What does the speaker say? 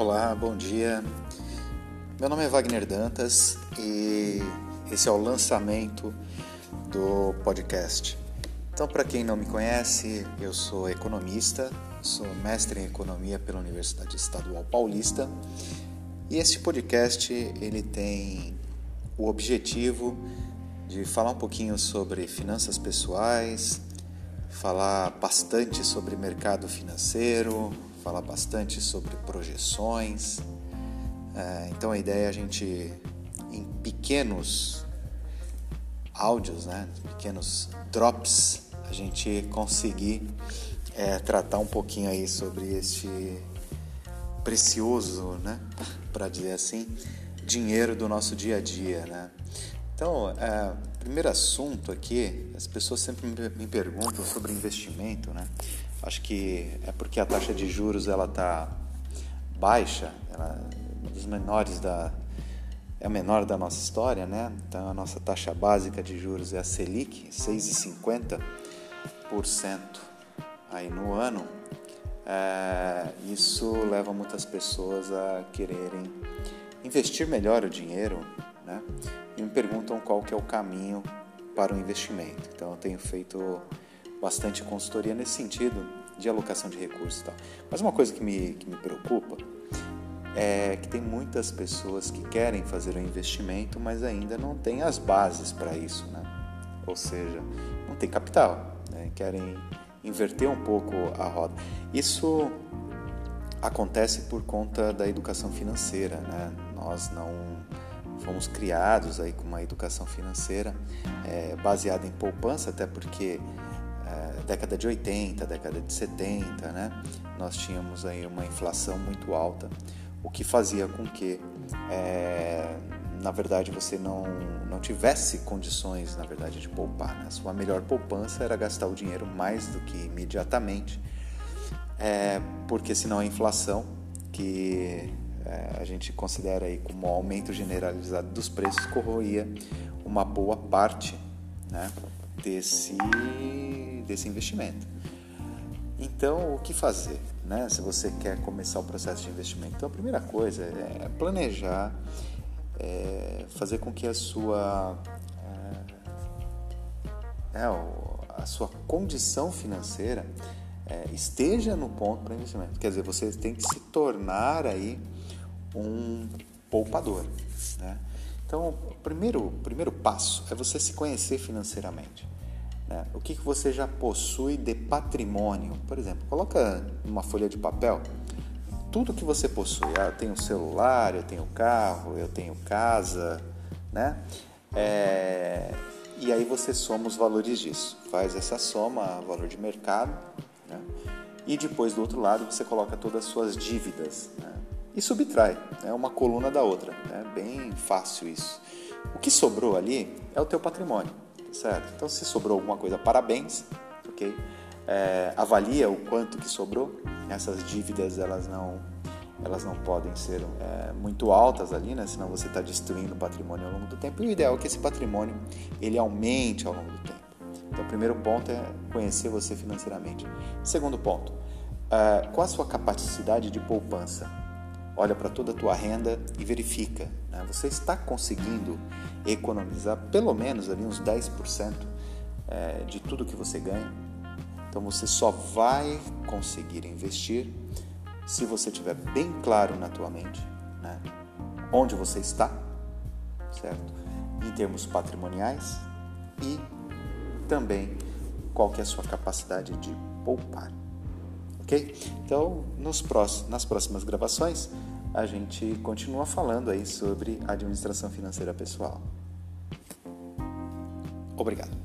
Olá, bom dia. Meu nome é Wagner Dantas e esse é o lançamento do podcast. Então, para quem não me conhece, eu sou economista, sou mestre em economia pela Universidade Estadual Paulista e este podcast ele tem o objetivo de falar um pouquinho sobre finanças pessoais, falar bastante sobre mercado financeiro, falar bastante sobre projeções. É, então a ideia é a gente, em pequenos áudios, né, pequenos drops, a gente conseguir é, tratar um pouquinho aí sobre este precioso, né, para dizer assim, dinheiro do nosso dia a dia, né? Então, é, primeiro assunto aqui, as pessoas sempre me perguntam sobre investimento, né? Acho que é porque a taxa de juros ela está baixa, ela é uma menores da é a menor da nossa história, né? Então a nossa taxa básica de juros é a Selic, 6,50% aí no ano. É, isso leva muitas pessoas a quererem investir melhor o dinheiro, né? Perguntam qual que é o caminho para o investimento. Então eu tenho feito bastante consultoria nesse sentido de alocação de recursos e tal. Mas uma coisa que me, que me preocupa é que tem muitas pessoas que querem fazer o investimento, mas ainda não têm as bases para isso, né? Ou seja, não tem capital, né? querem inverter um pouco a roda. Isso acontece por conta da educação financeira, né? Nós não fomos criados aí com uma educação financeira é, baseada em poupança, até porque é, década de 80, década de 70, né, nós tínhamos aí uma inflação muito alta, o que fazia com que, é, na verdade, você não, não tivesse condições, na verdade, de poupar. Né? Sua melhor poupança era gastar o dinheiro mais do que imediatamente, é, porque senão a inflação, que é, a gente considera aí como um aumento generalizado dos preços, corroía uma boa parte né, desse, desse investimento. Então, o que fazer né, se você quer começar o processo de investimento? Então, a primeira coisa é planejar, é fazer com que a sua, é, é a sua condição financeira é, esteja no ponto para investimento. Quer dizer, você tem que se tornar aí um poupador. Né? Então, o primeiro, primeiro passo é você se conhecer financeiramente. Né? O que, que você já possui de patrimônio? Por exemplo, coloca numa folha de papel tudo que você possui. Ah, eu tenho celular, eu tenho carro, eu tenho casa, né? É... E aí você soma os valores disso. Faz essa soma, valor de mercado, né? E depois do outro lado você coloca todas as suas dívidas, né? E subtrai, né, uma coluna da outra. É bem fácil isso. O que sobrou ali é o teu patrimônio, certo? Então, se sobrou alguma coisa, parabéns, ok? É, avalia o quanto que sobrou. Essas dívidas elas não elas não podem ser é, muito altas ali, né? Senão você está destruindo o patrimônio ao longo do tempo. E o ideal é que esse patrimônio ele aumente ao longo do tempo. Então, o primeiro ponto é conhecer você financeiramente. Segundo ponto, é, qual a sua capacidade de poupança? Olha para toda a tua renda e verifica. Né? Você está conseguindo economizar pelo menos ali uns 10% é, de tudo que você ganha. Então você só vai conseguir investir se você tiver bem claro na tua mente né? onde você está, certo? Em termos patrimoniais e também qual que é a sua capacidade de poupar ok? Então, nos próximos, nas próximas gravações, a gente continua falando aí sobre administração financeira pessoal. Obrigado.